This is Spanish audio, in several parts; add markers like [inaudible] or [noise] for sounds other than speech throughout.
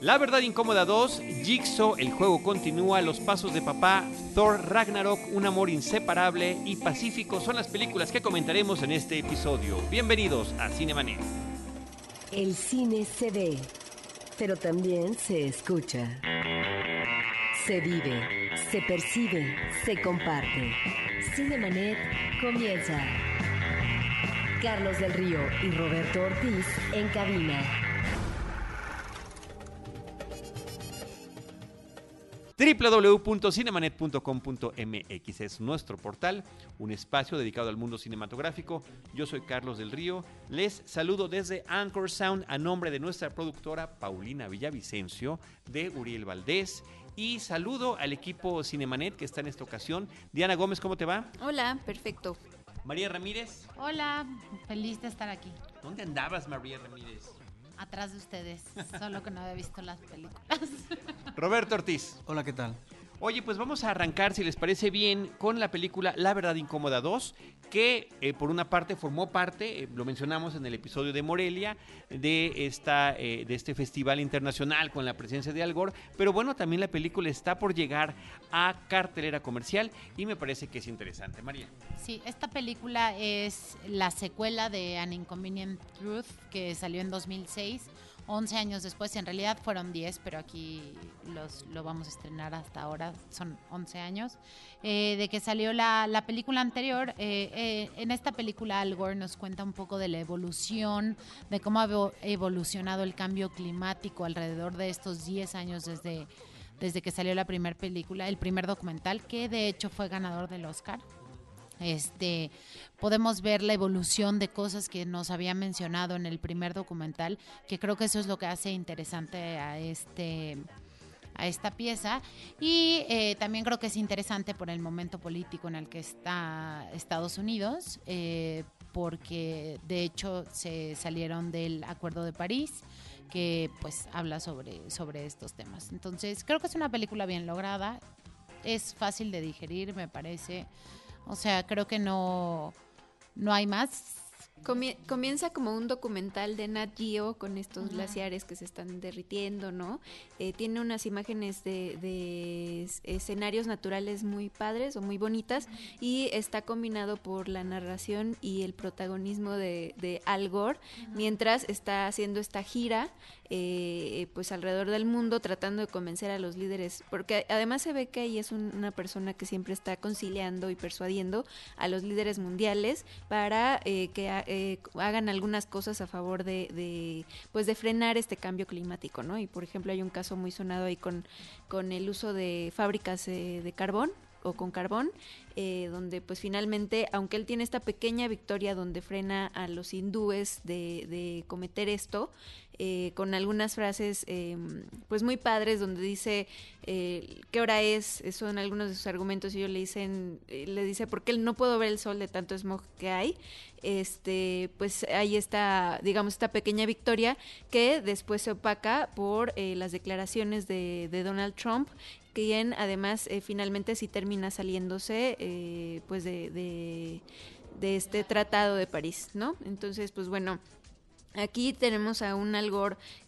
La verdad incómoda 2, Jigsaw, el juego continúa, Los pasos de papá, Thor Ragnarok, Un amor inseparable y Pacífico son las películas que comentaremos en este episodio. Bienvenidos a Cinemanet. El cine se ve, pero también se escucha. Se vive, se percibe, se comparte. Cinemanet comienza. Carlos del Río y Roberto Ortiz en cabina. www.cinemanet.com.mx es nuestro portal, un espacio dedicado al mundo cinematográfico. Yo soy Carlos del Río. Les saludo desde Anchor Sound a nombre de nuestra productora Paulina Villavicencio, de Uriel Valdés. Y saludo al equipo Cinemanet que está en esta ocasión. Diana Gómez, ¿cómo te va? Hola, perfecto. María Ramírez. Hola, feliz de estar aquí. ¿Dónde andabas, María Ramírez? Atrás de ustedes, solo que no había visto las películas. Roberto Ortiz. Hola, ¿qué tal? Oye, pues vamos a arrancar, si les parece bien, con la película La Verdad Incómoda 2, que eh, por una parte formó parte, eh, lo mencionamos en el episodio de Morelia, de, esta, eh, de este festival internacional con la presencia de Al Gore, pero bueno, también la película está por llegar a cartelera comercial y me parece que es interesante. María. Sí, esta película es la secuela de An Inconvenient Truth, que salió en 2006 11 años después, en realidad fueron 10, pero aquí los, lo vamos a estrenar hasta ahora, son 11 años, eh, de que salió la, la película anterior. Eh, eh, en esta película Al Gore nos cuenta un poco de la evolución, de cómo ha evolucionado el cambio climático alrededor de estos 10 años desde, desde que salió la primera película, el primer documental, que de hecho fue ganador del Oscar. Este, podemos ver la evolución de cosas que nos había mencionado en el primer documental, que creo que eso es lo que hace interesante a este a esta pieza. Y eh, también creo que es interesante por el momento político en el que está Estados Unidos eh, porque de hecho se salieron del Acuerdo de París que pues habla sobre, sobre estos temas. Entonces creo que es una película bien lograda. Es fácil de digerir me parece o sea, creo que no, no hay más. Comienza como un documental de Nat Geo con estos glaciares que se están derritiendo, ¿no? Eh, tiene unas imágenes de, escenarios naturales muy padres o muy bonitas y está combinado por la narración y el protagonismo de, Al Gore mientras está haciendo esta gira eh, pues alrededor del mundo tratando de convencer a los líderes, porque además se ve que ahí es una persona que siempre está conciliando y persuadiendo a los líderes mundiales para eh, que eh, hagan algunas cosas a favor de, pues de frenar este cambio climático, ¿no? Y por ejemplo hay un caso muy sonado ahí con, con el uso de fábricas de carbón o con carbón, eh, donde pues finalmente, aunque él tiene esta pequeña victoria donde frena a los hindúes de, de cometer esto, eh, con algunas frases eh, pues muy padres donde dice qué hora es, son algunos de sus argumentos y ellos le dicen, le dice, porque él no puedo ver el sol de tanto smog que hay, este, pues ahí está, digamos, esta pequeña victoria que después se opaca por las declaraciones de, Donald Trump quien además eh, finalmente sí termina saliéndose eh, pues de, de, este tratado de París, ¿no? Entonces, pues bueno, Aquí tenemos a un Al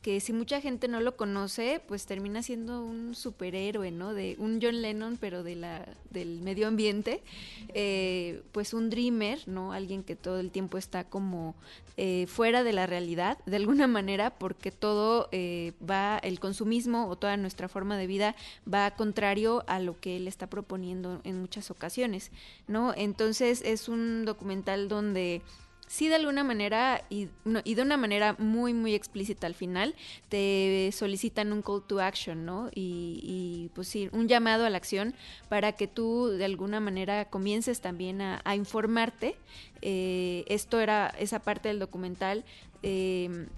que si mucha gente no lo conoce, pues termina siendo un superhéroe, ¿no? De un John Lennon, pero de la, del medio ambiente. Eh, pues un dreamer, ¿no? Alguien que todo el tiempo está como eh, fuera de la realidad, de alguna manera, porque todo eh, va, el consumismo o toda nuestra forma de vida va contrario a lo que él está proponiendo en muchas ocasiones, ¿no? Entonces es un documental donde sí de alguna manera y, y, de una manera muy muy explícita al final te solicitan un call to action, ¿no? Y, y pues sí, un llamado a la acción para que tú de alguna manera comiences también a, a informarte. Eh, esto era esa parte del documental. Eh,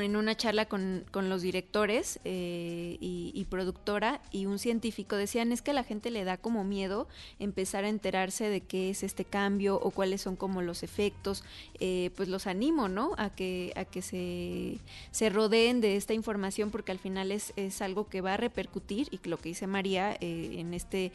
en una charla con, con los directores eh, y, productora y un científico decían es que a la gente le da como miedo empezar a enterarse de qué es este cambio o cuáles son como los efectos eh, pues los animo no a que a que se, se rodeen de esta información porque al final es, es algo que va a repercutir y lo que dice María eh, en este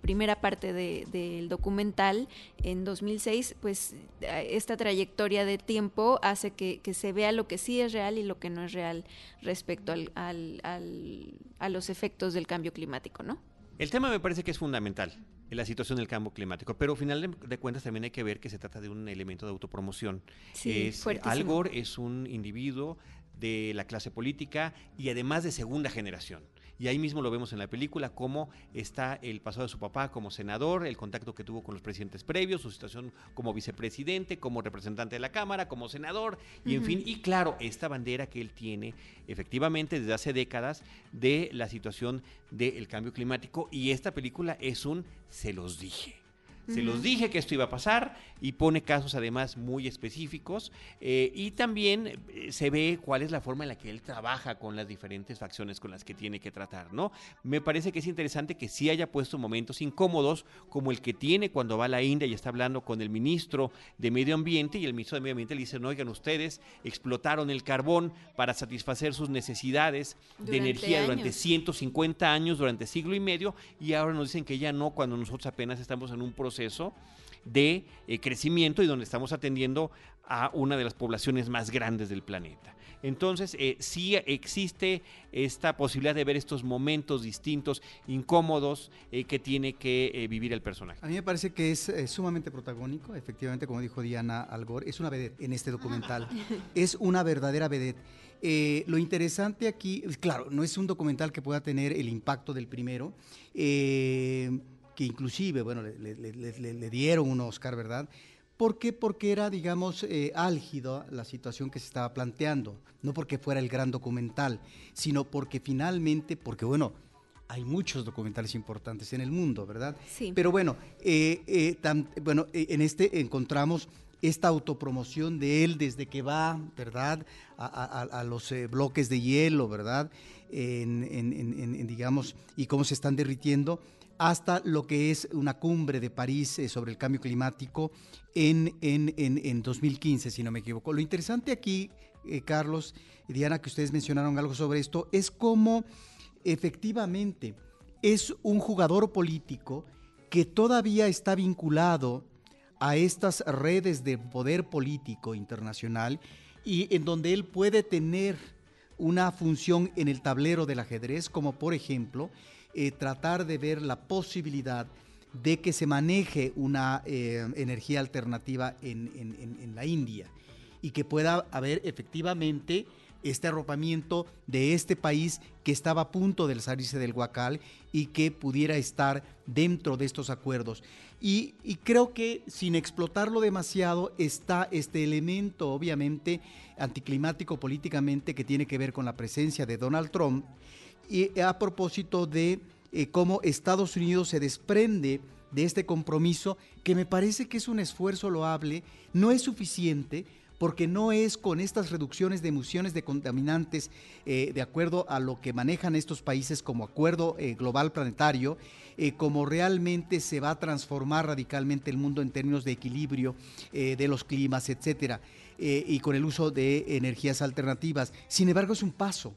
primera parte del documental en 2006 pues esta trayectoria de tiempo hace que, que se vea lo que sí es real y lo que no es real respecto al, al, al, a los efectos del cambio climático, ¿no? El tema me parece que es fundamental en la situación del cambio climático, pero al final de, cuentas también hay que ver que se trata de un elemento de autopromoción. Sí, es, fuertísimo. Al Gore es un individuo de la clase política y además de segunda generación. Y ahí mismo lo vemos en la película, cómo está el pasado de su papá como senador, el contacto que tuvo con los presidentes previos, su situación como vicepresidente, como representante de la Cámara, como senador, y en fin, y claro, esta bandera que él tiene efectivamente desde hace décadas de la situación del cambio climático, y esta película es un se los dije. Se los dije que esto iba a pasar y pone casos además muy específicos eh, y también eh, se ve cuál es la forma en la que él trabaja con las diferentes facciones con las que tiene que tratar, ¿no? Me parece que es interesante que sí haya puesto momentos incómodos como el que tiene cuando va a la India y está hablando con el ministro de Medio Ambiente y el ministro de Medio Ambiente le dice, no, oigan, ustedes explotaron el carbón para satisfacer sus necesidades de Durante energía durante años. 150 años, durante siglo y medio, y ahora nos dicen que ya no, cuando nosotros apenas estamos en un proceso de eh, crecimiento y donde estamos atendiendo a una de las poblaciones más grandes del planeta. Entonces, eh, sí existe esta posibilidad de ver estos momentos distintos, incómodos, eh, que tiene que eh, vivir el personaje. A mí me parece que es eh, sumamente protagónico, efectivamente, como dijo Diana Algor, es una vedette en este documental. [laughs] es una verdadera vedette. Eh, lo interesante aquí, claro, no es un documental que pueda tener el impacto del primero, eh, que inclusive, bueno, le, le- le- dieron un Oscar, ¿verdad? ¿Por qué? Porque era, digamos, eh, álgido la situación que se estaba planteando. No porque fuera el gran documental, sino porque finalmente, porque bueno, hay muchos documentales importantes en el mundo, ¿verdad? Sí. Pero bueno, eh, eh, bueno, eh, en este encontramos esta autopromoción de él desde que va, ¿verdad? A, a- a- a los eh, bloques de hielo, ¿verdad? En, en- en- en- en, digamos, y cómo se están derritiendo, hasta lo que es una cumbre de París eh, sobre el cambio climático en, en, en- en 2015, si no me equivoco. Lo interesante aquí, eh, Carlos y Diana, que ustedes mencionaron algo sobre esto, es cómo efectivamente es un jugador político que todavía está vinculado a estas redes de poder político internacional y en donde él puede tener una función en el tablero del ajedrez, como por ejemplo eh, tratar de ver la posibilidad de que se maneje una eh, energía alternativa en, la India y que pueda haber efectivamente este arropamiento de este país que estaba a punto de salirse del Huacal y que pudiera estar dentro de estos acuerdos. Y creo que sin explotarlo demasiado está este elemento obviamente anticlimático políticamente que tiene que ver con la presencia de Donald Trump y a propósito de eh, cómo Estados Unidos se desprende de este compromiso, que me parece que es un esfuerzo loable, no es suficiente, porque no es con estas reducciones de emisiones de contaminantes, eh, de acuerdo a lo que manejan estos países como acuerdo eh, global planetario, como realmente se va a transformar radicalmente el mundo en términos de equilibrio de los climas, etcétera, y con el uso de energías alternativas. Sin embargo, es un paso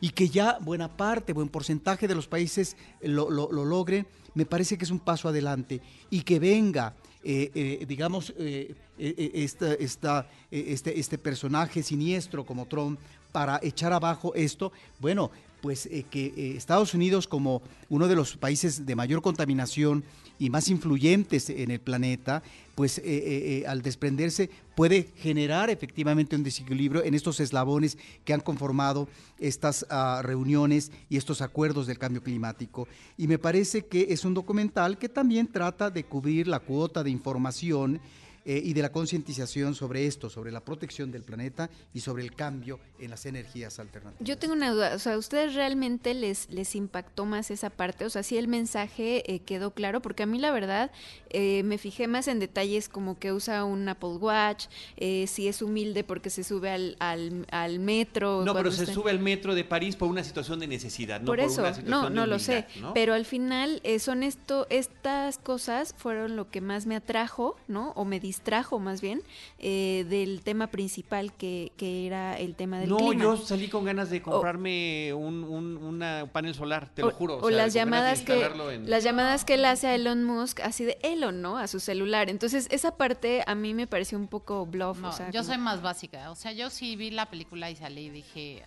y que ya buena parte, buen porcentaje de los países lo, lo- lo logren, me parece que es un paso adelante. Y que venga, eh, eh, digamos, eh, esta- esta, este, este personaje siniestro como Trump para echar abajo esto, bueno, pues eh, que eh, Estados Unidos como uno de los países de mayor contaminación y más influyentes en el planeta, pues eh, eh, al desprenderse puede generar efectivamente un desequilibrio en estos eslabones que han conformado estas ah, reuniones y estos acuerdos del cambio climático. Y me parece que es un documental que también trata de cubrir la cuota de información eh, y de la concientización sobre esto, sobre la protección del planeta y sobre el cambio en las energías alternativas. Yo tengo una duda, o sea, ¿a ustedes realmente les, les impactó más esa parte? O sea, sí el mensaje eh, quedó claro, porque a mí la verdad eh, me fijé más en detalles como que usa un Apple Watch, eh, si es humilde porque se sube al, al, al metro. No, pero se sube al metro de París por una situación de necesidad, no por por, eso, una situación no, de no lo sé, pero al final eh, son esto, estas cosas fueron lo que más me atrajo, ¿no? O me distrajo más bien eh, del tema principal que, que era el tema del no, clima. yo salí con ganas de comprarme un, un- una panel solar, te lo juro. O, sea, las llamadas que en- las llamadas que él hace a Elon Musk así de Elon, ¿no? A su celular. Entonces, esa parte a mí me pareció un poco bluff, No, o sea, yo como- soy más básica. O sea, yo sí vi la película y salí y dije,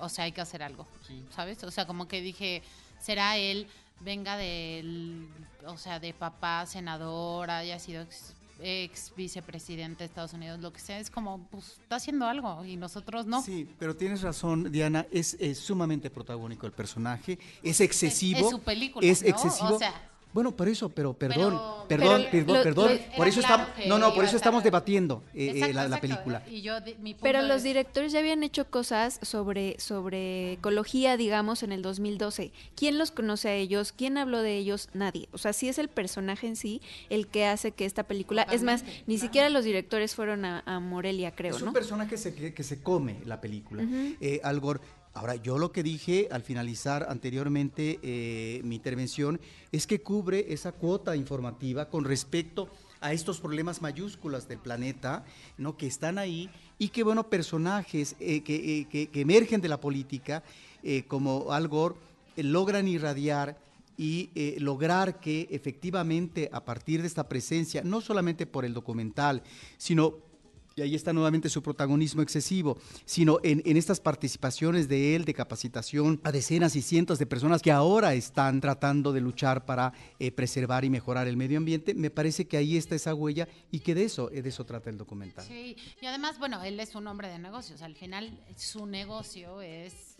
o sea, hay que hacer algo, ¿sabes? O sea, como que dije, será él, venga del, o sea, de papá, senador, haya sido ex, vicepresidente de Estados Unidos, lo que sea, es como, pues, está haciendo algo y nosotros no. Sí, pero tienes razón, Diana, es, es sumamente protagónico el personaje, es excesivo. Es su película, Es ¿no? excesivo. O sea- bueno, por eso, pero perdón, Pero- perdón, Pero perdón, lo- perdón, lo- por eso claro estamos, que no, no, por eso estamos estar- debatiendo eh, eh, Exacto, la, la exacto. película. Y yo, mi Pero los es- directores ya habían hecho cosas sobre, sobre ecología, digamos, en el 2012. ¿Quién los conoce a ellos? ¿Quién habló de ellos? Nadie. O sea, sí es el personaje en sí el que hace que esta película... Es más, ni claro. siquiera los directores fueron a, a Morelia, creo, es un ¿no? personaje se- que, que se come la película. Ujú. Eh, Al Gore. Ahora, yo lo que dije al finalizar anteriormente eh, mi intervención es que cubre esa cuota informativa con respecto a estos problemas mayúsculas del planeta, ¿no? que están ahí y que, bueno, personajes eh, que, eh, que- que emergen de la política, como Al Gore, logran irradiar y lograr que efectivamente a partir de esta presencia, no solamente por el documental, sino y ahí está nuevamente su protagonismo excesivo, sino en, en estas participaciones de él de capacitación a decenas y cientos de personas que ahora están tratando de luchar para eh, preservar y mejorar el medio ambiente, me parece que ahí está esa huella y que de eso, de eso trata el documental. Sí, y además, bueno, él es un hombre de negocios. Al final, su negocio es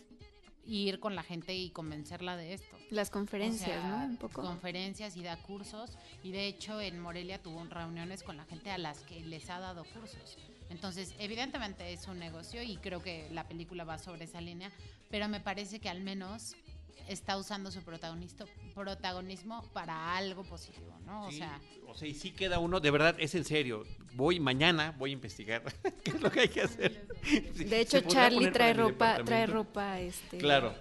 ir con la gente y convencerla de esto. Las conferencias, O sea, ¿no? Un poco. Conferencias y da cursos. Y de hecho, en Morelia tuvo reuniones con la gente a las que les ha dado cursos. Entonces, evidentemente es un negocio y creo que la película va sobre esa línea, pero me parece que al menos está usando su protagonista, protagonismo para algo positivo, ¿no? O sea, o sea, y sí queda uno, de verdad, es en serio. Voy mañana, voy a investigar [laughs] qué es lo que hay que hacer. De [laughs] hecho, Charlie trae ropa, trae ropa, este... Claro,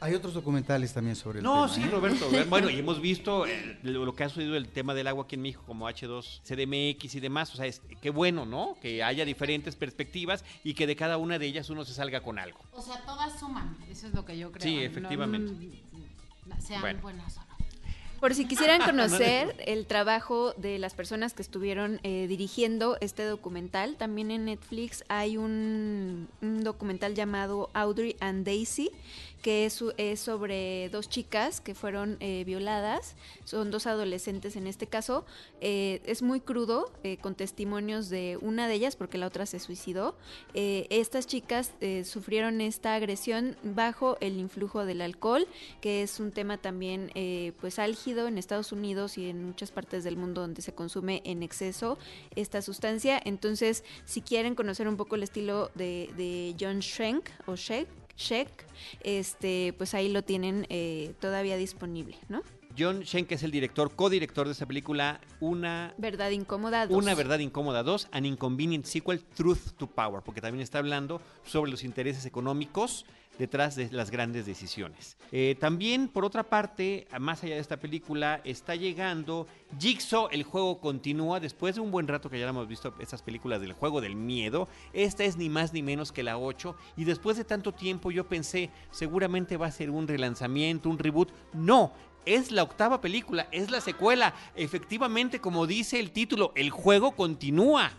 Hay otros documentales también sobre el No, tema, sí, ¿eh? [laughs] Roberto. Bueno, y hemos visto eh, lo, que ha sucedido el tema del agua aquí en México, como H2 CDMX y demás. O sea, es, qué bueno, ¿no? Que haya diferentes perspectivas y que de cada una de ellas uno se salga con algo. o sea, todas suman, eso es lo que yo creo. Sí, efectivamente. sean Bueno. buenas o no. Por si quisieran [laughs] conocer el trabajo de las personas que estuvieron eh, dirigiendo este documental, también en Netflix hay un, un documental llamado Audrey and Daisy, que es, sobre dos chicas que fueron eh, violadas, son dos adolescentes en este caso, Eh, es muy crudo, eh, con testimonios de una de ellas, porque la otra se suicidó. Estas chicas sufrieron esta agresión bajo el influjo del alcohol, que es un tema también pues álgido en Estados Unidos y en muchas partes del mundo donde se consume en exceso esta sustancia. Entonces, si quieren conocer un poco el estilo de, John Schenk o Sheck, Sheck, este, pues ahí lo tienen eh, todavía disponible, ¿no? John que es el director, codirector de esta película, una Verdad incómoda. Una verdad incómoda 2, An Inconvenient Sequel, Truth to Power, porque también está hablando sobre los intereses económicos detrás de las grandes decisiones. Eh, también, por otra parte, más allá de esta película, está llegando Jigsaw, el juego continúa, después de un buen rato que ya hemos visto estas películas del juego del miedo, esta es ni más ni menos que la 8, y después de tanto tiempo yo pensé, seguramente va a ser un relanzamiento, un reboot, no, es la octava película, es la secuela. Efectivamente, como dice el título, el juego continúa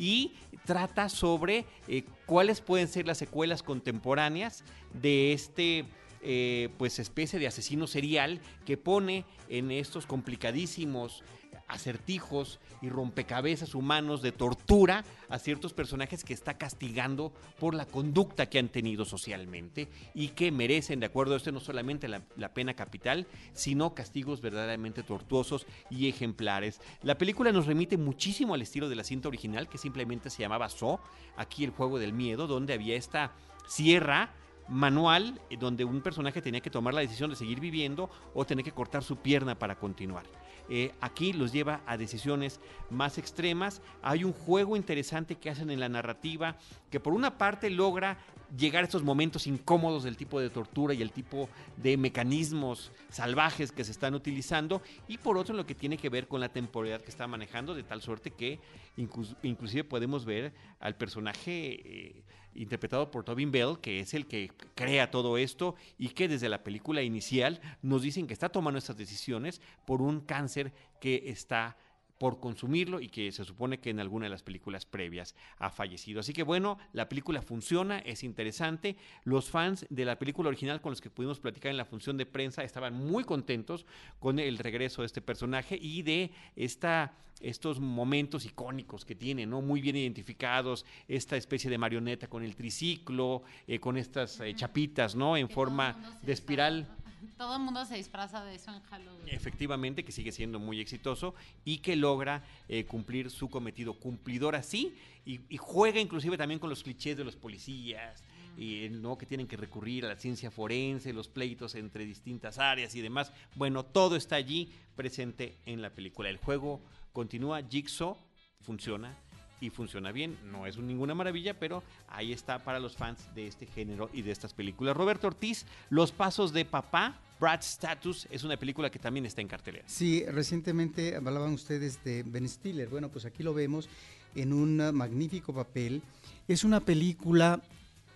y trata sobre eh, cuáles pueden ser las secuelas contemporáneas de este eh, pues especie de asesino serial que pone en estos complicadísimos acertijos y rompecabezas humanos de tortura a ciertos personajes que está castigando por la conducta que han tenido socialmente y que merecen, de acuerdo a esto, no solamente la, la pena capital, sino castigos verdaderamente tortuosos y ejemplares. La película nos remite muchísimo al estilo de la cinta original, que simplemente se llamaba So, aquí el juego del miedo, donde había esta sierra manual eh, donde un personaje tenía que tomar la decisión de seguir viviendo o tener que cortar su pierna para continuar. Eh, aquí los lleva a decisiones más extremas. Hay un juego interesante que hacen en la narrativa que por una parte logra llegar a estos momentos incómodos del tipo de tortura y el tipo de mecanismos salvajes que se están utilizando y por otro lo que tiene que ver con la temporalidad que está manejando de tal suerte que inclusive podemos ver al personaje eh, interpretado por Tobin Bell que es el que crea todo esto y que desde la película inicial nos dicen que está tomando estas decisiones por un cáncer que está por consumirlo y que se supone que en alguna de las películas previas ha fallecido. Así que bueno, la película funciona, es interesante. Los fans de la película original con los que pudimos platicar en la función de prensa estaban muy contentos con el regreso de este personaje y de esta estos momentos icónicos que tiene, ¿no? Muy bien identificados, esta especie de marioneta con el triciclo, eh, con estas eh, chapitas, ¿no? En forma de espiral. [laughs] Todo el mundo se disfraza de eso en Halloween. Efectivamente, que sigue siendo muy exitoso y que logra eh, cumplir su cometido. Cumplidor así y, juega inclusive también con los clichés de los policías. Y, ¿no? que tienen que recurrir a la ciencia forense, los pleitos entre distintas áreas y demás. Bueno, todo está allí presente en la película. El juego continúa, Jigsaw funciona y funciona bien. No es ninguna maravilla, pero ahí está para los fans de este género y de estas películas. Roberto Ortiz, Los Pasos de Papá, Brad Status, es una película que también está en cartelera. Sí, recientemente hablaban ustedes de Ben Stiller. Bueno, pues aquí lo vemos en un magnífico papel. Es una película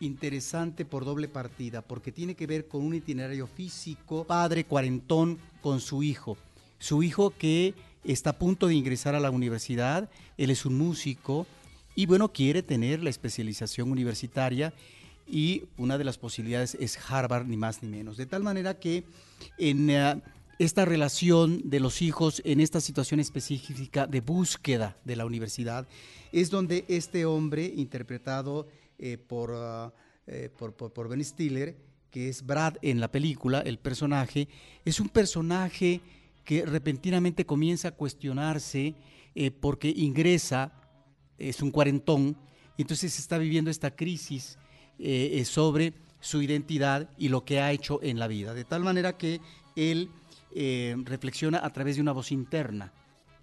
interesante por doble partida, porque tiene que ver con un itinerario físico, padre cuarentón con su hijo. Su hijo que está a punto de ingresar a la universidad, él es un músico y bueno, quiere tener la especialización universitaria y una de las posibilidades es Harvard, ni más ni menos. De tal manera que en eh, esta relación de los hijos, en esta situación específica de búsqueda de la universidad, es donde este hombre, interpretado eh, ah, eh, por, por Ben Stiller, que es Brad en la película, el personaje, es un personaje que repentinamente comienza a cuestionarse eh, porque ingresa, es un cuarentón, y entonces está viviendo esta crisis eh, eh, sobre su identidad y lo que ha hecho en la vida. De tal manera que él reflexiona a través de una voz interna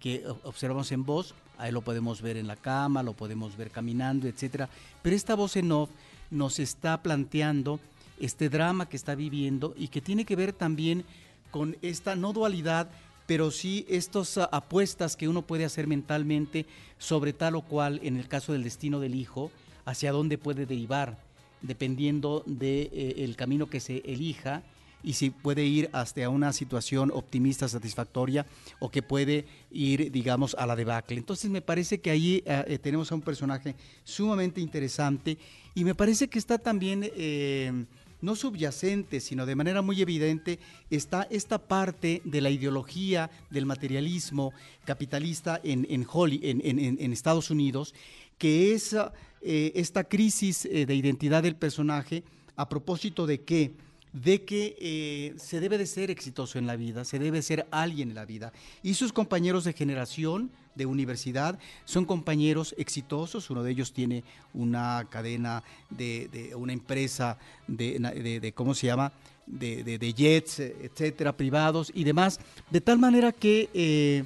que observamos en voz, ahí lo podemos ver en la cama, lo podemos ver caminando, etcétera. Pero esta voz en off nos está planteando este drama que está viviendo y que tiene que ver también con esta no dualidad, pero sí estas ah, apuestas que uno puede hacer mentalmente sobre tal o cual, en el caso del destino del hijo, hacia dónde puede derivar, dependiendo del de, eh, camino que se elija y si puede ir hasta una situación optimista, satisfactoria, o que puede ir, digamos, a la debacle. Entonces me parece que ahí ah, eh, tenemos a un personaje sumamente interesante y me parece que está también... Eh, no subyacente, sino de manera muy evidente, está esta parte de la ideología del materialismo capitalista en, en, Estados Unidos, que es eh, esta crisis eh, de identidad del personaje a propósito de que de que eh, se debe de ser exitoso en la vida, se debe ser alguien en la vida. Y sus compañeros de generación, de universidad, son compañeros exitosos, uno de ellos tiene una cadena de, una empresa de, ¿cómo se llama? De, jets, etcétera, privados y demás, de tal manera que... Eh,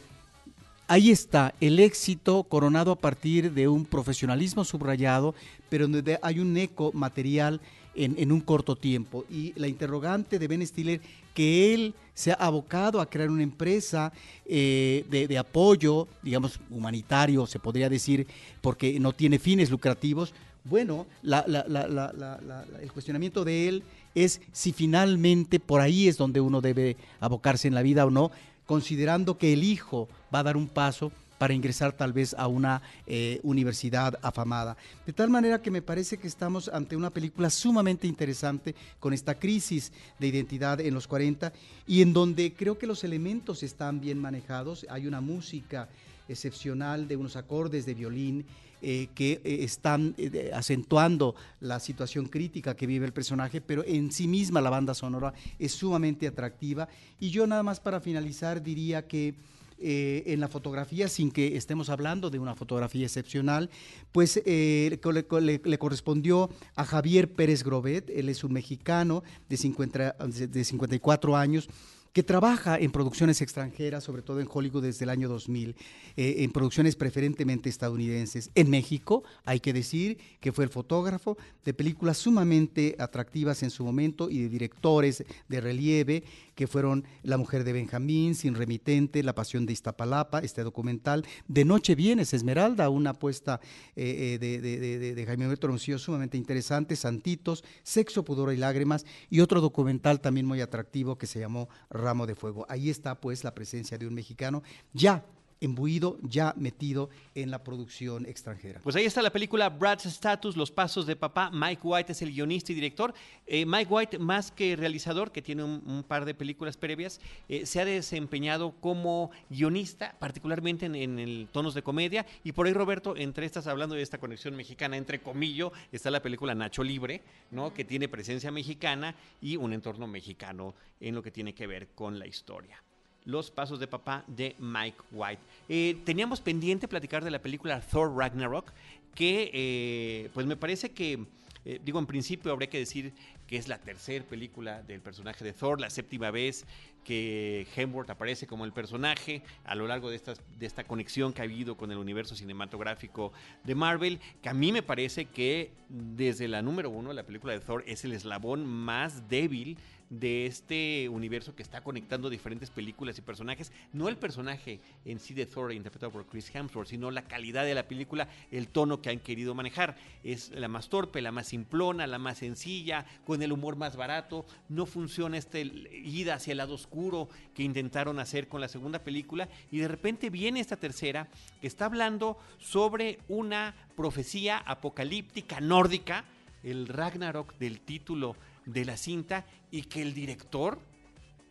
ahí está el éxito coronado a partir de un profesionalismo subrayado, pero donde hay un eco material en, un corto tiempo. Y la interrogante de Ben Stiller, que él se ha abocado a crear una empresa eh, de, apoyo, digamos, humanitario, se podría decir, porque no tiene fines lucrativos. Bueno, el cuestionamiento de él es si finalmente por ahí es donde uno debe abocarse en la vida o no, considerando que el hijo va a dar un paso para ingresar tal vez a una eh, universidad afamada. De tal manera que me parece que estamos ante una película sumamente interesante con esta crisis de identidad en los 40 y en donde creo que los elementos están bien manejados. Hay una música excepcional de unos acordes de violín eh, que eh, están acentuando la situación crítica que vive el personaje, pero en sí misma la banda sonora es sumamente atractiva. Y yo nada más para finalizar diría que eh, en la fotografía, sin que estemos hablando de una fotografía excepcional, pues eh, le, correspondió a Javier Pérez Grobet, él es un mexicano de, de 54 años, que trabaja en producciones extranjeras, sobre todo en Hollywood desde el año 2000, eh, en producciones preferentemente estadounidenses. En México, hay que decir que fue el fotógrafo de películas sumamente atractivas en su momento y de directores de relieve, que fueron La mujer de Benjamín, Sin remitente, La pasión de Iztapalapa, este documental, De Noche Vienes, Esmeralda, una apuesta eh, eh, de, de, de, Jaime Humberto Roncillo sumamente interesante, Santitos, Sexo, Pudor y Lágrimas, y otro documental también muy atractivo que se llamó Ramo de Fuego. Ahí está pues la presencia de un mexicano ya embuido, ya metido en la producción extranjera. Pues ahí está la película Brad's Status, Los Pasos de Papá. Mike White es el guionista y director. Eh, Mike White, más que realizador, que tiene un, par de películas previas, eh, se ha desempeñado como guionista, particularmente en, el tonos de comedia. Y por ahí, Roberto, entre estas, hablando de esta conexión mexicana, entre comillo, está la película Nacho Libre, ¿no? que tiene presencia mexicana y un entorno mexicano en lo que tiene que ver con la historia. Los Pasos de Papá de Mike White. Eh, teníamos pendiente platicar de la película Thor Ragnarok, que eh, pues me parece que, eh, digo, en principio habría que decir que es la tercera película del personaje de Thor, la séptima vez que Hemsworth aparece como el personaje a lo largo de, de esta conexión que ha habido con el universo cinematográfico de Marvel, que a mí me parece que desde la número uno, la película de Thor es el eslabón más débil de este universo que está conectando diferentes películas y personajes. No el personaje en sí de Thor interpretado por Chris Hemsworth, sino la calidad de la película, el tono que han querido manejar. Es la más torpe, la más simplona, la más sencilla, con el humor más barato. No funciona esta ida hacia el lado oscuro que intentaron hacer con la segunda película. Y de repente viene esta tercera que está hablando sobre una profecía apocalíptica nórdica, el Ragnarok del título de la cinta y que el director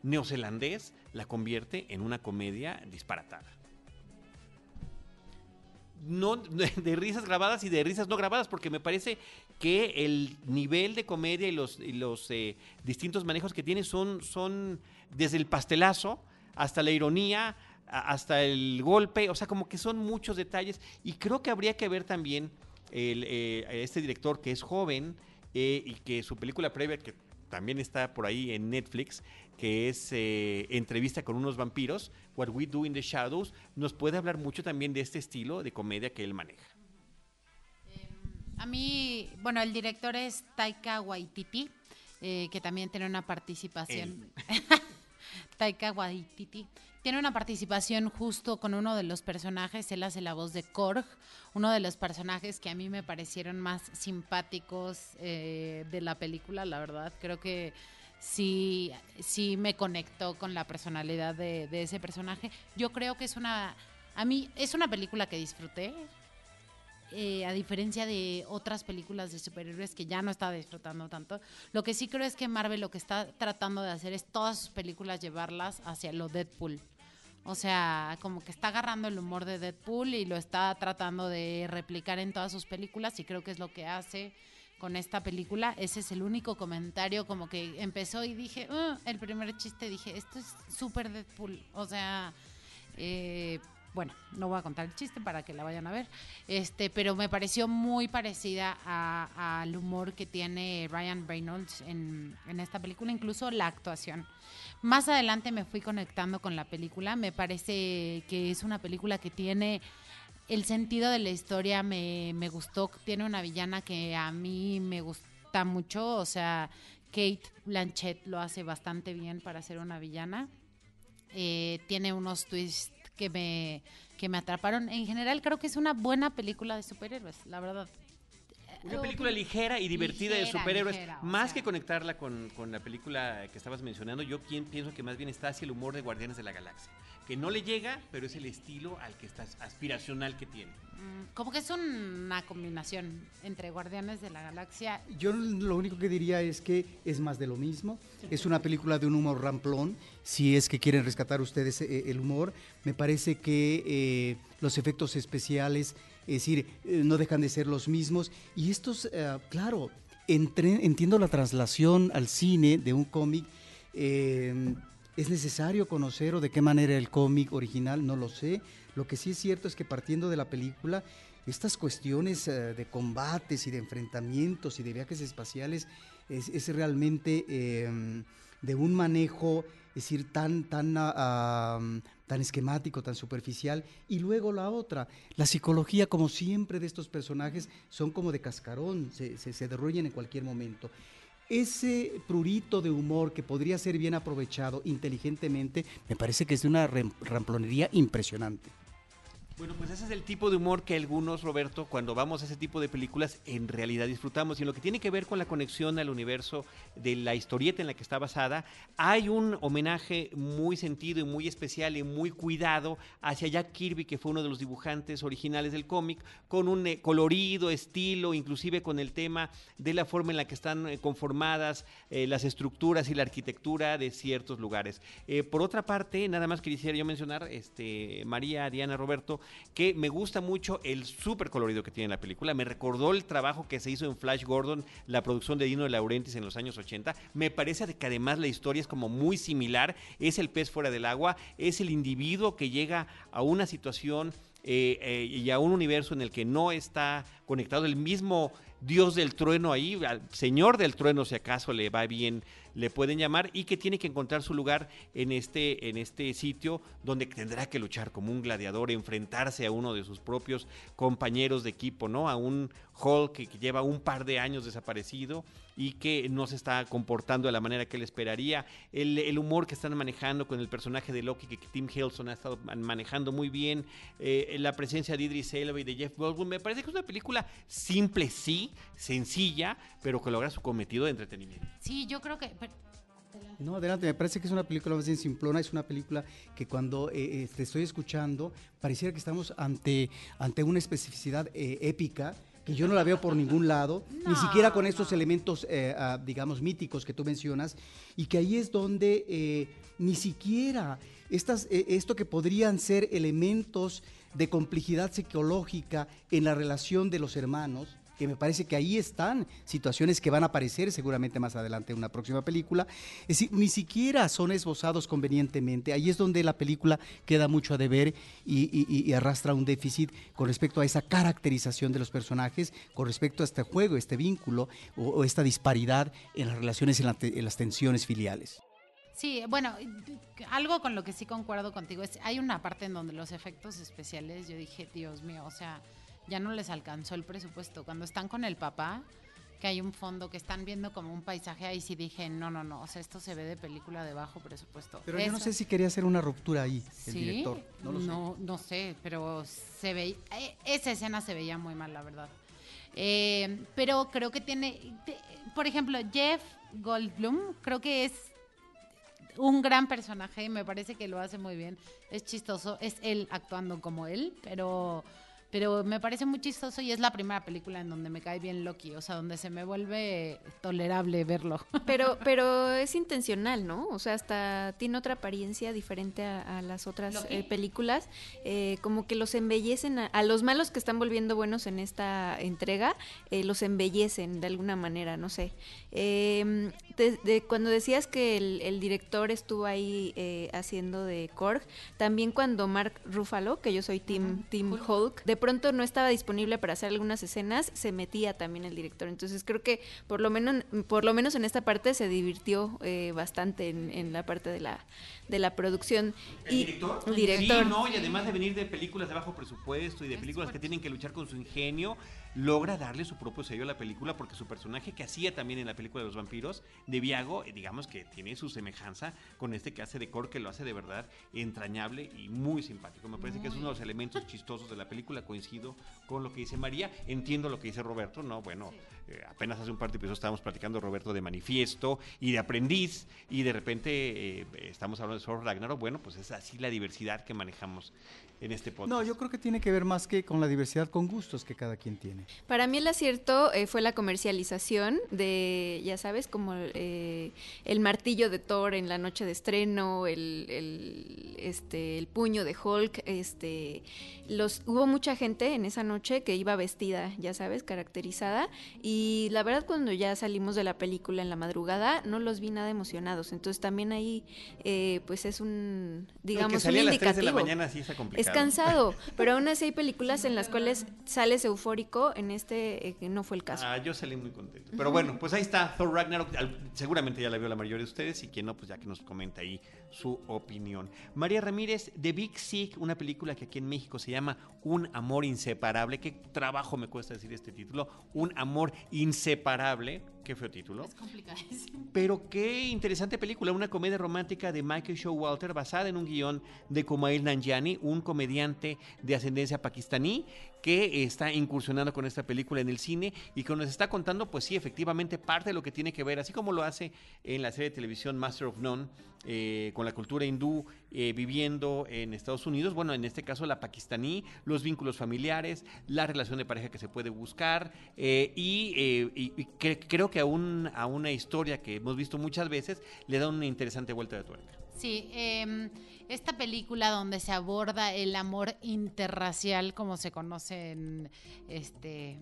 neozelandés la convierte en una comedia disparatada. No, de risas grabadas y de risas no grabadas, porque me parece que el nivel de comedia y los, los eh, distintos manejos que tiene son, son desde el pastelazo hasta la ironía, hasta el golpe, o sea, como que son muchos detalles y creo que habría que ver también el, eh, este director que es joven, eh, y que su película previa, que también está por ahí en Netflix, que es eh, Entrevista con unos vampiros, What We Do in the Shadows, nos puede hablar mucho también de este estilo de comedia que él maneja. Em, a mí, bueno, el director es Taika Waititi, eh, que también tiene una participación. [laughs] Taika Waititi tiene una participación justo con uno de los personajes, él hace la voz de Korg, uno de los personajes que a mí me parecieron más simpáticos eh, de la película, la verdad, creo que sí, sí me conectó con la personalidad de, ese personaje. Yo creo que es una, a mí es una película que disfruté, eh, a diferencia de otras películas de superhéroes que ya no estaba disfrutando tanto, lo que sí creo es que Marvel lo que está tratando de hacer es todas sus películas llevarlas hacia lo Deadpool. O sea, como que está agarrando el humor de Deadpool y lo está tratando de replicar en todas sus películas y creo que es lo que hace con esta película. Ese es el único comentario como que empezó y dije, uh", el primer chiste dije, esto es súper Deadpool. O sea, eh, bueno, no voy a contar el chiste para que la vayan a ver, este, pero me pareció muy parecida al humor que tiene Ryan Reynolds en, en esta película, incluso la actuación. Más adelante me fui conectando con la película, me parece que es una película que tiene el sentido de la historia, me, me gustó, tiene una villana que a mí me gusta mucho, o sea, Kate Blanchett lo hace bastante bien para ser una villana. Eh, tiene unos twists que me, que me atraparon. En general creo que es una buena película de superhéroes, la verdad. Una película ligera y divertida de superhéroes. más que conectarla con, con, la película que estabas mencionando, yo pienso que más bien está hacia el humor de Guardianes de la Galaxia. Que no le llega, pero es el estilo al que estás aspiracional que tiene. Mm, como que es una combinación entre Guardianes de la Galaxia. Yo lo único que diría es que es más de lo mismo. Es una película de un humor ramplón. Si es que quieren rescatar ustedes eh, el humor, me parece que eh, los efectos especiales es decir, eh, no dejan de ser los mismos. Y estos, eh, claro, entiendo la traslación al cine de un cómic. ¿Es necesario conocer o de qué manera el cómic original? No lo sé. Lo que sí es cierto es que partiendo de la película, estas cuestiones eh, de combates y de enfrentamientos y de viajes espaciales es, realmente em, de un manejo, es decir, tan, tan, ah, tan esquemático, tan superficial. Y luego la otra, la psicología, como siempre, de estos personajes son como de cascarón, se, se, se derruyen en cualquier momento. Ese prurito de humor que podría ser bien aprovechado inteligentemente, me parece que es de una ramplonería impresionante. Bueno, pues ese es el tipo de humor que algunos, Roberto, cuando vamos a ese tipo de películas, en realidad disfrutamos. Y en lo que tiene que ver con la conexión al universo de la historieta en la que está basada, hay un homenaje muy sentido y muy especial y muy cuidado hacia Jack Kirby, que fue uno de los dibujantes originales del cómic, con un eh, colorido, estilo, inclusive con el tema de la forma en la que están eh, conformadas eh, las estructuras y la arquitectura de ciertos lugares. Por otra parte, nada más quisiera yo mencionar, este, María, Diana, Roberto, que me gusta mucho el súper colorido que tiene la película. Me recordó el trabajo que se hizo en Flash Gordon, la producción de Dino de Laurentiis en los años 80. Me parece que además la historia es como muy similar. Es el pez fuera del agua, es el individuo que llega a una situación eh, eh, y a un universo en el que no está conectado el mismo dios del trueno ahí, al señor del trueno si acaso le va bien, le pueden llamar y que tiene que encontrar su lugar en este, en este sitio donde tendrá que luchar como un gladiador, enfrentarse a uno de sus propios compañeros de equipo, ¿no? A un Hulk que, lleva un par de años desaparecido y que no se está comportando de la manera que él esperaría. El, el humor que están manejando con el personaje de Loki que, Tim Hiddleston ha estado man- manejando muy bien, eh, la presencia de Idris Elba y de Jeff Goldblum, me parece que es una película simple, sí, sencilla, pero que logra su cometido de entretenimiento. Sí, yo creo que... No, adelante, me parece que es una película más bien simplona, es una película que cuando eh, eh, te estoy escuchando, pareciera que estamos ante, ante una especificidad eh, épica que yo no la veo por ningún lado, [laughs] ni siquiera con estos no. elementos, eh, ah, digamos, míticos que tú mencionas, y que ahí es donde eh, ni siquiera estas, eh, esto que podrían ser elementos de complejidad psicológica en la relación de los hermanos, que me parece que ahí están situaciones que van a aparecer seguramente más adelante en una próxima película, es decir, ni siquiera son esbozados convenientemente, ahí es donde la película queda mucho a deber y, arrastra un déficit con respecto a esa caracterización de los personajes, con respecto a este juego, este vínculo o, esta disparidad en las relaciones, en, en las tensiones filiales. Sí, bueno, algo con lo que sí concuerdo contigo es, hay una parte en donde los efectos especiales, yo dije, Dios mío, o sea, ya no les alcanzó el presupuesto. Cuando están con el papá, que hay un fondo, que están viendo como un paisaje, ahí sí dije, no, no, no, o sea, esto se ve de película de bajo presupuesto. Pero yo no sé si quería hacer una ruptura ahí, el ¿Sí? director. No lo sé. no, no sé, pero se veía, esa escena se veía muy mal, la verdad. Eh, pero creo que tiene, te- por ejemplo, Jeff Goldblum, creo que es un gran personaje y me parece que lo hace muy bien. Es chistoso, es él actuando como él, pero pero me parece muy chistoso y es la primera película en donde me cae bien Loki, o sea, donde se me vuelve tolerable verlo. [laughs] Pero, pero es intencional, ¿no? O sea, hasta tiene otra apariencia diferente a, a las otras eh, películas. eh, como que los embellecen a, a los malos que están volviendo buenos en esta entrega, eh, los embellecen de alguna manera, no sé. De- de- cuando decías que el, el director estuvo ahí eh, haciendo de Korg, también cuando Mark Ruffalo, que yo soy Team, team Hulk, de pronto no estaba disponible para hacer algunas escenas, se metía también el director. Entonces creo que por lo menos, por lo menos en esta parte se divirtió eh, bastante en, en la parte de la, de la producción. ¿El y, director? el director. Sí, no, y además de venir de películas de bajo presupuesto y de películas que tienen que luchar con su ingenio, logra darle su propio sello a la película porque su personaje que hacía también en la película de los vampiros, de Viago, eh, digamos que tiene su semejanza con este que hace de Cor, que lo hace de verdad entrañable y muy simpático. Me parece que es uno de los elementos chistosos de la película, coincido con lo que dice María, entiendo lo que dice Roberto, no, bueno, eh, apenas hace un par de episodios estábamos platicando Roberto de manifiesto y de aprendiz y de repente eh, estamos hablando de Thor Ragnarok, bueno, pues es así la diversidad que manejamos en este podcast. No, yo creo que tiene que ver más que con la diversidad, con gustos que cada quien tiene. Para mí el acierto eh, fue la comercialización de, ya sabes, como eh, el martillo de Thor en la noche de estreno, el, el, este, el puño de Hulk, este, los, hubo mucha gente en esa noche que iba vestida, ya sabes, caracterizada, y la verdad cuando ya salimos de la película en la madrugada no los vi nada emocionados. Entonces también ahí eh, pues es un, digamos, que salía un a las 3 de la indicativo. mañana sí está complicado. Es cansado, pero aún así hay películas en las cuales sales eufórico. En este eh, no fue el caso. Ah, yo salí muy contento. Pero bueno, pues ahí está Thor Ragnarok. Seguramente ya la vio la mayoría de ustedes y quien no, pues ya que nos comenta ahí su opinión. María Ramírez, The Big Sick, una película que aquí en México se llama Un amor inseparable. Qué trabajo me cuesta decir este título. Un amor inseparable. Qué feo título. Es complicadísimo. Pero qué interesante película, una comedia romántica de Michael Showalter basada en un guion de Kumail Nanjiani, un comediante de ascendencia pakistaní que está incursionando con esta película en el cine y que nos está contando, pues sí, efectivamente parte de lo que tiene que ver, así como lo hace en la serie de televisión Master of None, eh, con la cultura hindú eh, viviendo en Estados Unidos, bueno, en este caso la pakistaní, los vínculos familiares, la relación de pareja que se puede buscar eh, y, y- y cre- creo que a, a una historia que hemos visto muchas veces le da una interesante vuelta de tuerca. Sí, eh, esta película donde se aborda el amor interracial, como se conoce en este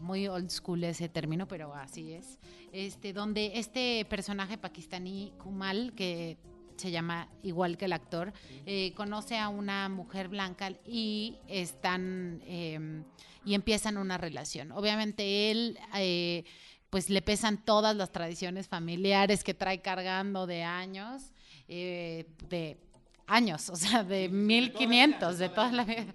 muy old school ese término, pero así es. Este, donde este personaje pakistaní Kumal, que se llama igual que el actor, eh, conoce a una mujer blanca y están eh, y empiezan una relación. Obviamente él eh, pues le pesan todas las tradiciones familiares que trae cargando de años, eh, de años, o sea, de 1500, de toda la vida.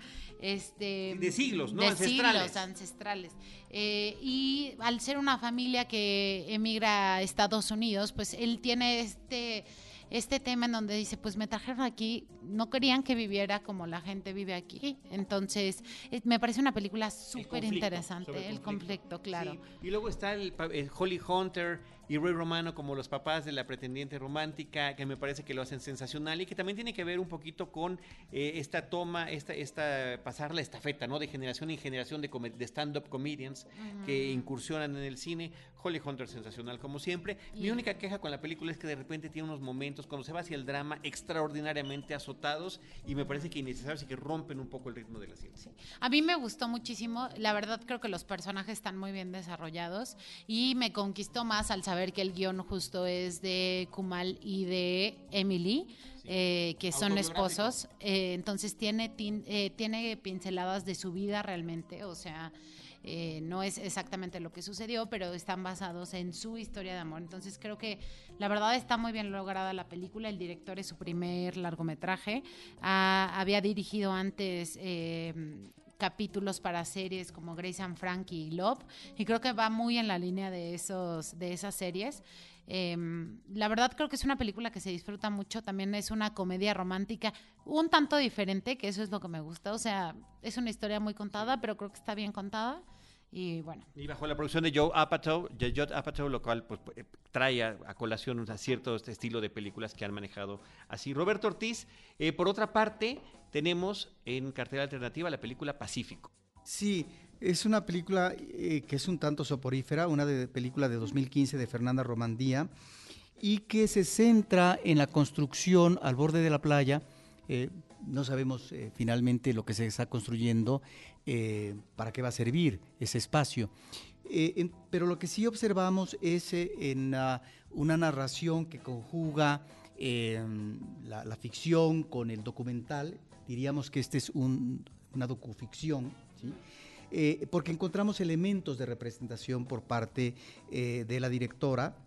Este, De siglos, ¿no? De Ancestrales. siglos ancestrales. Eh, y al ser una familia que emigra a Estados Unidos, pues él tiene este, este tema en donde dice, pues me trajeron aquí, no querían que viviera como la gente vive aquí. Entonces, eh, me parece una película El súper interesante, el conflicto, claro. Sí, Y luego está el, el Holly Hunter y Ray Romano como los papás de la pretendiente romántica, que me parece que lo hacen sensacional y que también tiene que ver un poquito con eh, esta toma, esta, esta pasar la estafeta, ¿no? De generación en generación de, de stand-up comedians que incursionan en el cine. Holly Hunter sensacional como siempre. Mi Y- única queja con la película es que de repente tiene unos momentos cuando se va hacia el drama extraordinariamente azotados y me parece que innecesarios y que rompen un poco el ritmo de la ciencia. A mí me gustó muchísimo, la verdad creo que los personajes están muy bien desarrollados y me conquistó más al saber que el guion justo es de Kumal y de Emily, eh, que son esposos, eh, entonces tiene, tin- eh, tiene pinceladas de su vida realmente, o sea, eh, no es exactamente lo que sucedió, pero están basados en su historia de amor. Entonces creo que la verdad está muy bien lograda la película. El director es su primer largometraje. Ah, había dirigido antes eh, capítulos para series como Grace and Frankie y Love y creo que va muy en la línea de esos de esas series. Eh, la verdad creo que es una película que se disfruta mucho, también es una comedia romántica un tanto diferente, que eso es lo que me gusta, o sea, es una historia muy contada, pero creo que está bien contada y bueno, Y bajo la producción de Joe Apatow, de Judd Apatow, lo cual pues, eh, trae a, a colación un cierto este estilo de películas que han manejado así. Roberto Ortiz, eh, por otra parte, tenemos en cartera alternativa la película Pacífico. Sí, es una película eh, que es un tanto soporífera, una de, película de 2015 de Fernanda Romandía, y que se centra en la construcción al borde de la playa. eh, no sabemos eh, finalmente lo que se está construyendo, eh, para qué va a servir ese espacio. Eh, pero lo que sí observamos es eh, en ah, una narración que conjuga eh, la, ficción con el documental. Diríamos que este es un- una docuficción, porque encontramos elementos de representación por parte de la directora,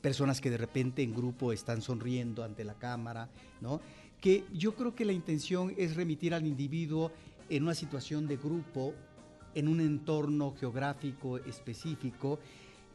personas que de repente en grupo están sonriendo ante la cámara, que yo creo que la intención es remitir al individuo en una situación de grupo, en un entorno geográfico específico,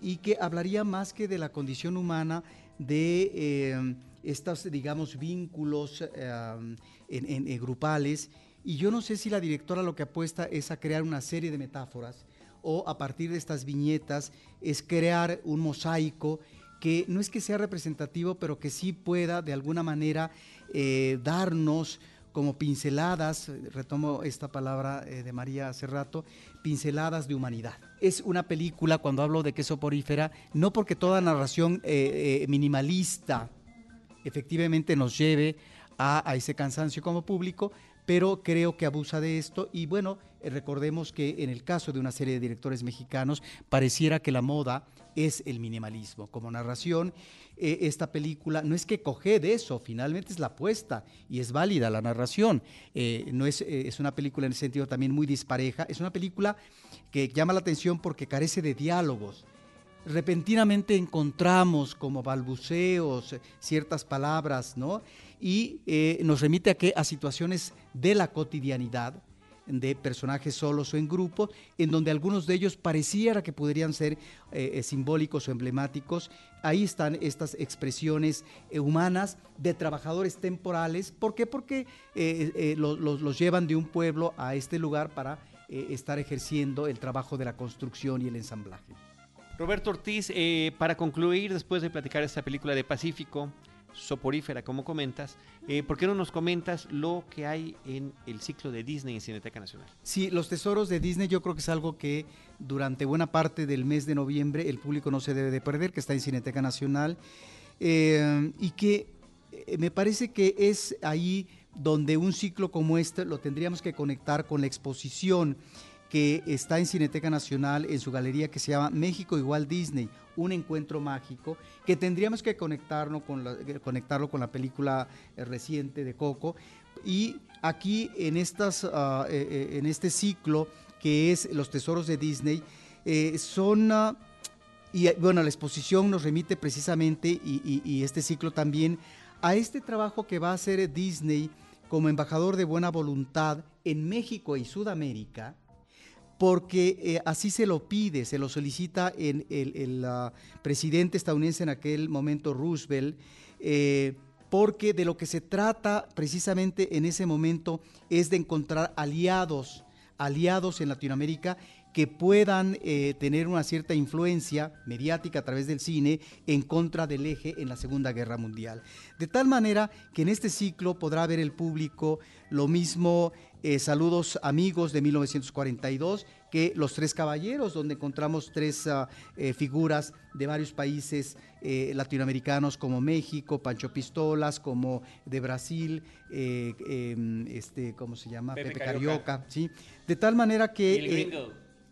y que hablaría más que de la condición humana de eh, estos, digamos, vínculos eh, en- en grupales. Y yo no sé si la directora lo que apuesta es a crear una serie de metáforas o a partir de estas viñetas es crear un mosaico que no es que sea representativo, pero que sí pueda de alguna manera eh, darnos como pinceladas, eh, retomo esta palabra eh, de María hace rato, pinceladas de humanidad. Es una película, cuando hablo de que es soporífera, no porque toda narración eh, minimalista efectivamente nos lleve a, a ese cansancio como público, pero creo que abusa de esto y bueno, recordemos que en el caso de una serie de directores mexicanos pareciera que la moda es el minimalismo como narración. Eh, esta película no es que coge de eso, finalmente es la apuesta y es válida la narración. Eh, no es, es una película en el sentido también muy dispareja, es una película que llama la atención porque carece de diálogos repentinamente encontramos como balbuceos ciertas palabras, ¿no? Y nos remite a, que, a situaciones de la cotidianidad, de personajes solos o en grupo, en donde algunos de ellos pareciera que podrían ser eh, eh, simbólicos o emblemáticos. Ahí están estas expresiones eh, humanas de trabajadores temporales. ¿Por qué? Porque los, llevan de un pueblo a este lugar para estar ejerciendo el trabajo de la construcción y el ensamblaje. Roberto Ortiz, para concluir, después de platicar esta película de Pacífico, soporífera, como comentas, eh, ¿por qué no nos comentas lo que hay en el ciclo de Disney en Cineteca Nacional? Sí, los tesoros de Disney yo creo que es algo que durante buena parte del mes de noviembre el público no se debe de perder, que está en Cineteca Nacional, eh, y que eh, me parece que es ahí donde un ciclo como este lo tendríamos que conectar con la exposición que está en Cineteca Nacional en su galería que se llama México igual Disney, un encuentro mágico, que tendríamos que conectarlo con la, conectarlo con la película eh, reciente de Coco. Y aquí en, estas, ah, eh, eh, en este ciclo que es Los Tesoros de Disney, son... Ah, y bueno, la exposición nos remite precisamente, y este ciclo también, a este trabajo que va a hacer Disney como embajador de buena voluntad en México y Sudamérica, porque eh, así se lo pide, se lo solicita el, el, presidente estadounidense en aquel momento, Roosevelt, eh, porque de lo que se trata precisamente en ese momento es de encontrar aliados, aliados en Latinoamérica que puedan eh, tener una cierta influencia mediática a través del cine en contra del eje en la Segunda Guerra Mundial. De tal manera que en este ciclo podrá ver el público lo mismo eh, Saludos amigos de 1942 que Los Tres Caballeros, donde encontramos tres ah, eh, figuras de varios países latinoamericanos como México, Pancho Pistolas, como de Brasil, em, este, ¿cómo se llama? Pepe, Carioca. ¿sí? De tal manera que...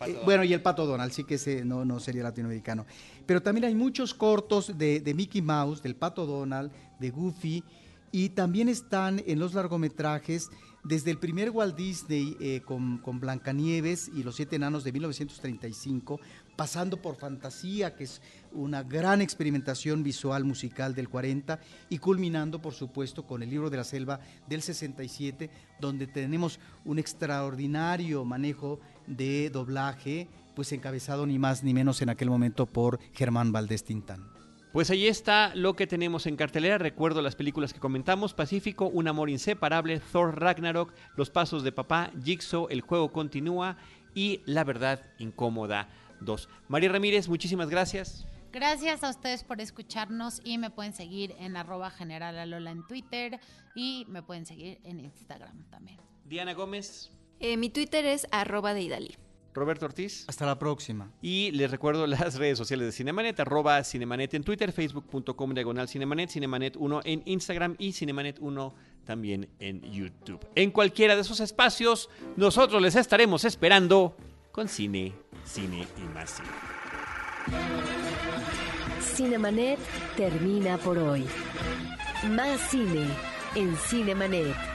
Eh, bueno, y el Pato Donald, sí que ese no, no sería latinoamericano. Pero también hay muchos cortos de, de, Mickey Mouse, del Pato Donald, de Goofy, y también están en los largometrajes desde el primer Walt Disney eh, con, con, Blancanieves y los Siete Enanos de 1935, pasando por Fantasía, que es una gran experimentación visual musical del 40, y culminando, por supuesto, con el libro de la selva del 67, donde tenemos un extraordinario manejo de doblaje, pues encabezado ni más ni menos en aquel momento por Germán Valdés Tintán. Pues ahí está lo que tenemos en cartelera. Recuerdo las películas que comentamos: Pacífico, Un amor inseparable, Thor Ragnarok, Los pasos de papá, Jigsaw, El juego continúa y La verdad incómoda 2. María Ramírez, muchísimas gracias. Gracias a ustedes por escucharnos y me pueden seguir en arroba general en Twitter y me pueden seguir en Instagram también. Diana Gómez. Eh, mi Twitter es arroba de Idali. Roberto Ortiz. Hasta la próxima. Y les recuerdo [laughs] las redes sociales de Cinemanet, arroba Cinemanet en Twitter, facebook.com diagonal Cinemanet, Cinemanet1 en Instagram y Cinemanet1 también en YouTube. En cualquiera de esos espacios, nosotros les estaremos esperando con cine, cine y más cine. Cinemanet termina por hoy. Más cine en Cinemanet.